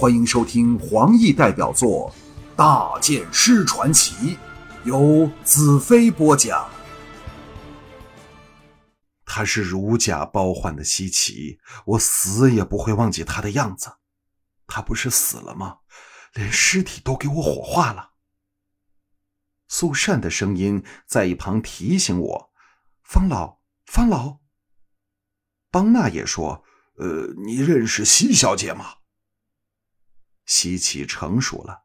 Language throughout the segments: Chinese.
欢迎收听黄奕代表作《大剑师传奇》，由子飞播讲。他是如假包换的西岐，我死也不会忘记他的样子。他不是死了吗？连尸体都给我火化了。苏善的声音在一旁提醒我：“方老，方老。”邦纳也说：“呃，你认识西小姐吗？”西岐成熟了，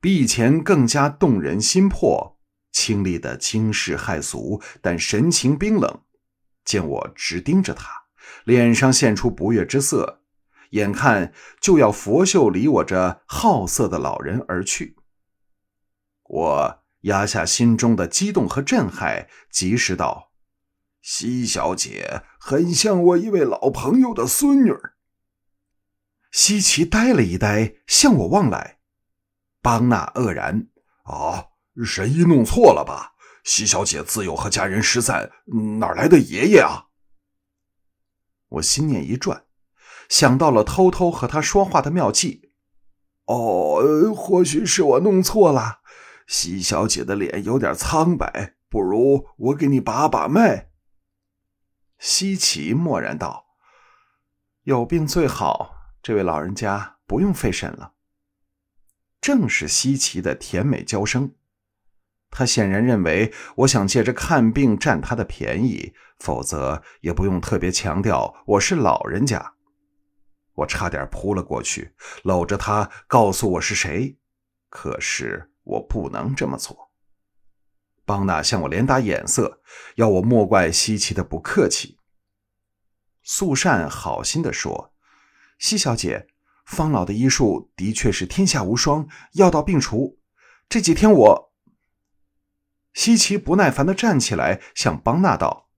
比以前更加动人心魄，清丽的惊世骇俗，但神情冰冷。见我直盯着他，脸上现出不悦之色，眼看就要拂袖离我这好色的老人而去。我压下心中的激动和震撼，及时道。西小姐很像我一位老朋友的孙女。西岐呆了一呆，向我望来。邦纳愕然：“啊，神医弄错了吧？西小姐自幼和家人失散，哪来的爷爷啊？”我心念一转，想到了偷偷和他说话的妙计。哦，或许是我弄错了。西小姐的脸有点苍白，不如我给你把把脉。西岐默然道：“有病最好，这位老人家不用费神了。”正是西奇的甜美娇声，他显然认为我想借着看病占他的便宜，否则也不用特别强调我是老人家。我差点扑了过去，搂着他告诉我是谁，可是我不能这么做。邦纳向我连打眼色，要我莫怪西奇的不客气。素善好心地说：“西小姐，方老的医术的确是天下无双，药到病除。这几天我……”西岐不耐烦的站起来，向邦纳道：“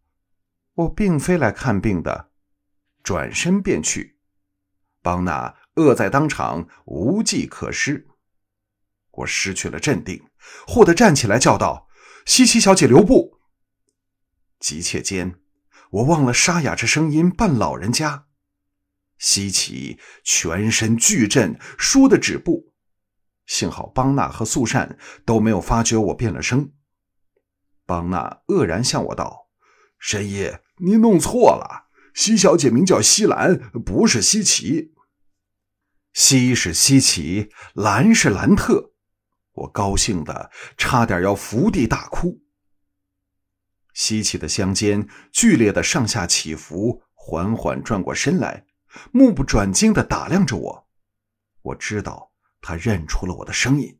我并非来看病的。”转身便去。邦纳愕在当场，无计可施。我失去了镇定，忽地站起来叫道。西岐小姐留步！急切间，我忘了沙哑之声音扮老人家。西岐全身巨震，倏地止步。幸好邦纳和素善都没有发觉我变了声。邦纳愕然向我道：“神医，您弄错了，西小姐名叫西兰，不是西岐。西是西岐，兰是兰特。”我高兴的差点要伏地大哭。西岐的香肩剧烈的上下起伏，缓缓转过身来，目不转睛的打量着我。我知道他认出了我的声音，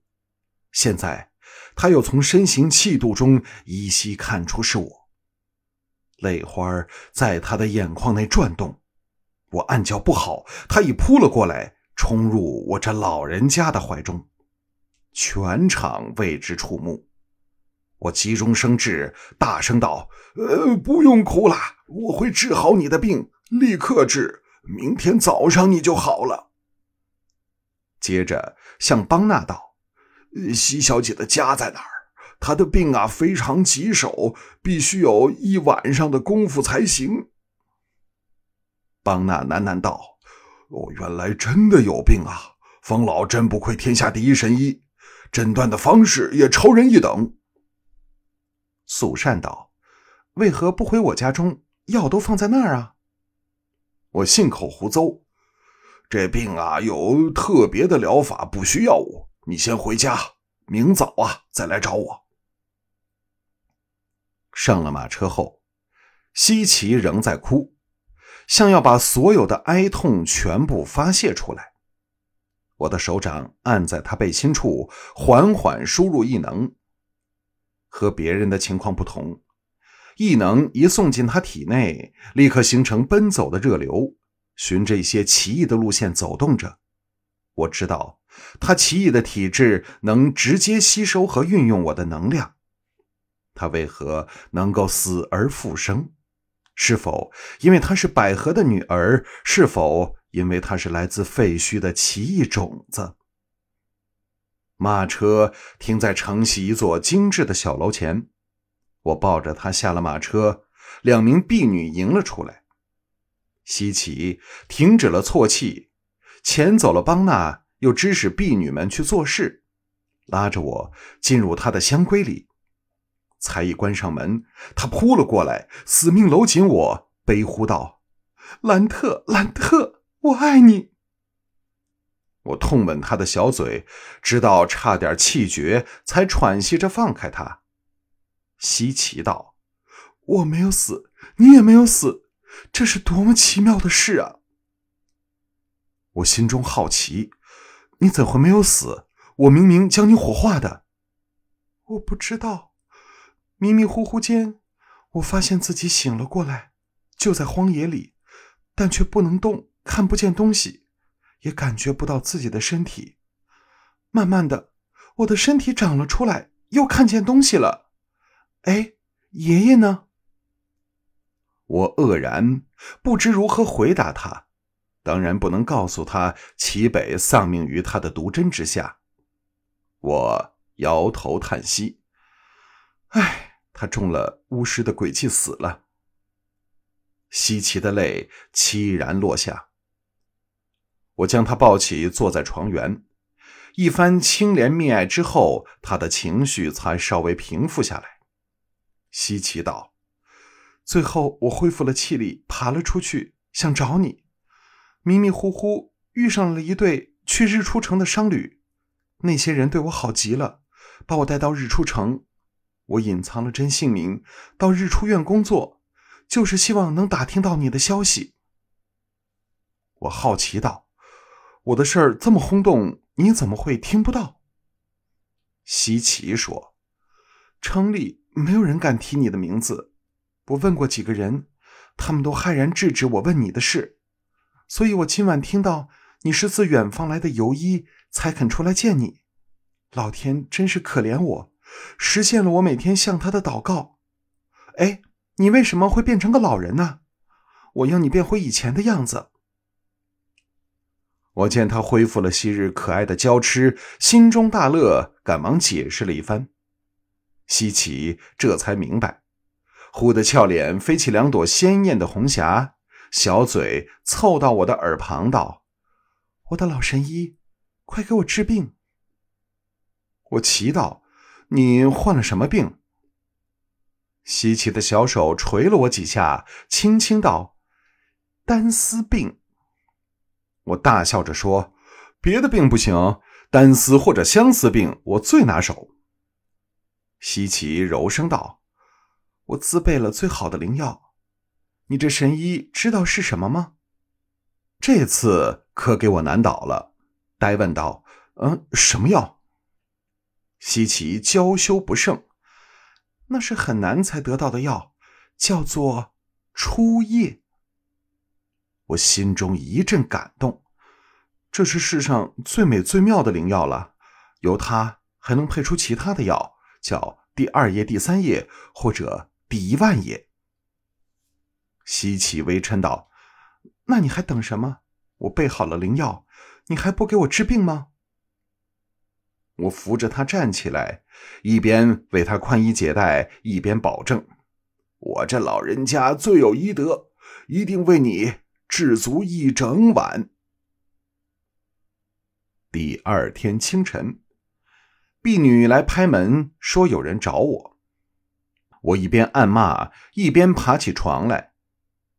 现在他又从身形气度中依稀看出是我。泪花在他的眼眶内转动，我暗叫不好，他已扑了过来，冲入我这老人家的怀中。全场为之触目，我急中生智，大声道：“呃，不用哭了，我会治好你的病，立刻治，明天早上你就好了。”接着向邦纳道：“西小姐的家在哪儿？她的病啊非常棘手，必须有一晚上的功夫才行。”邦纳喃喃道：“哦，原来真的有病啊！方老真不愧天下第一神医。”诊断的方式也超人一等。素善道：“为何不回我家中？药都放在那儿啊？”我信口胡诌：“这病啊，有特别的疗法，不需要我。你先回家，明早啊再来找我。”上了马车后，西岐仍在哭，像要把所有的哀痛全部发泄出来。我的手掌按在他背心处，缓缓输入异能。和别人的情况不同，异能一送进他体内，立刻形成奔走的热流，循着一些奇异的路线走动着。我知道他奇异的体质能直接吸收和运用我的能量。他为何能够死而复生？是否因为她是百合的女儿？是否？因为他是来自废墟的奇异种子。马车停在城西一座精致的小楼前，我抱着他下了马车，两名婢女迎了出来。西岐停止了啜泣，遣走了邦纳，又指使婢女们去做事，拉着我进入他的香闺里。才一关上门，他扑了过来，死命搂紧我，悲呼道：“兰特，兰特，我爱你！”我痛吻他的小嘴，直到差点气绝，才喘息着放开他。稀奇道：“我没有死，你也没有死，这是多么奇妙的事啊！”我心中好奇，你怎会没有死？我明明将你火化的。我不知道，迷迷糊糊间，我发现自己醒了过来，就在荒野里，但却不能动，看不见东西，也感觉不到自己的身体。慢慢的，我的身体长了出来，又看见东西了。哎，爷爷呢？我愕然，不知如何回答他。当然不能告诉他齐北丧命于他的毒针之下。我摇头叹息：“唉，他中了巫师的诡计死了。”西奇的泪凄然落下。我将他抱起，坐在床缘，一番清怜溺爱之后，他的情绪才稍微平复下来。西奇道：“最后，我恢复了气力，爬了出去，想找你。”迷迷糊糊遇上了一对去日出城的商旅，那些人对我好极了，把我带到日出城。我隐藏了真姓名，到日出院工作，就是希望能打听到你的消息。我好奇道：“我的事儿这么轰动，你怎么会听不到？”西奇说：“城里没有人敢提你的名字，我问过几个人，他们都骇然制止我问你的事。”所以我今晚听到你是自远方来的游医，才肯出来见你。老天真是可怜我，实现了我每天向他的祷告。哎，你为什么会变成个老人呢？我要你变回以前的样子。我见他恢复了昔日可爱的娇痴，心中大乐，赶忙解释了一番。西奇这才明白，忽的俏脸飞起两朵鲜艳的红霞。小嘴凑到我的耳旁道：“我的老神医，快给我治病。”我祈祷：“你患了什么病？”西奇的小手捶了我几下，轻轻道：“单丝病。”我大笑着说：“别的病不行，单丝或者相思病我最拿手。”西奇柔声道：“我自备了最好的灵药。”你这神医知道是什么吗？这次可给我难倒了。呆问道：“嗯，什么药？”西奇娇羞不胜：“那是很难才得到的药，叫做初夜。”我心中一阵感动，这是世上最美最妙的灵药了。由它还能配出其他的药，叫第二页、第三页，或者第一万页。西岐微嗔道：“那你还等什么？我备好了灵药，你还不给我治病吗？”我扶着他站起来，一边为他宽衣解带，一边保证：“我这老人家最有医德，一定为你治足一整晚。”第二天清晨，婢女来拍门，说有人找我。我一边暗骂，一边爬起床来。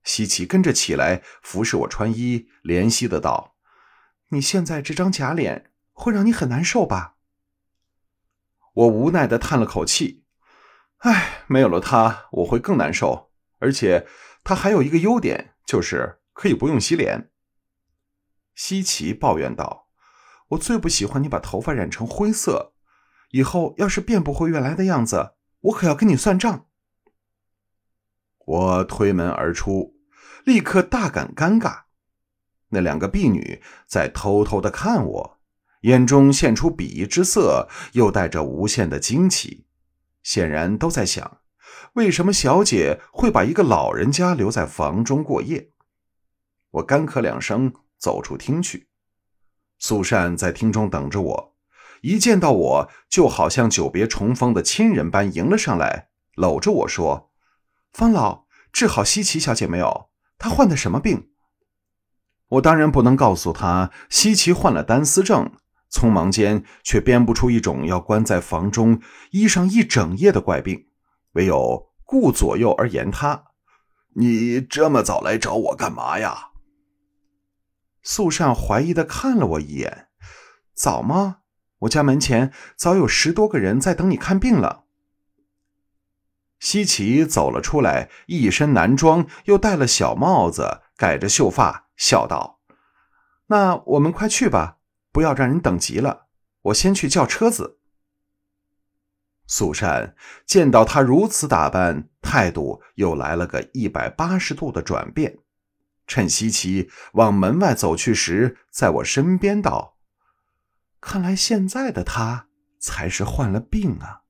西奇跟着起来，服侍我穿衣，怜惜的道：“你现在这张假脸会让你很难受吧？”我无奈的叹了口气：“唉，没有了他，我会更难受。而且他还有一个优点，就是可以不用洗脸。”西奇抱怨道：“我最不喜欢你把头发染成灰色，以后要是变不回原来的样子，我可要跟你算账。”我推门而出。立刻大感尴尬，那两个婢女在偷偷的看我，眼中现出鄙夷之色，又带着无限的惊奇，显然都在想：为什么小姐会把一个老人家留在房中过夜？我干咳两声，走出厅去。苏善在厅中等着我，一见到我就好像久别重逢的亲人般迎了上来，搂着我说：“方老，治好西奇小姐没有？”她患的什么病？我当然不能告诉他西奇患了单丝症，匆忙间却编不出一种要关在房中医上一整夜的怪病，唯有顾左右而言他：“你这么早来找我干嘛呀？”素善怀疑的看了我一眼：“早吗？我家门前早有十多个人在等你看病了。”西奇走了出来，一身男装，又戴了小帽子，盖着秀发，笑道：“那我们快去吧，不要让人等急了。我先去叫车子。”素善见到他如此打扮，态度又来了个一百八十度的转变。趁西奇往门外走去时，在我身边道：“看来现在的他才是患了病啊。”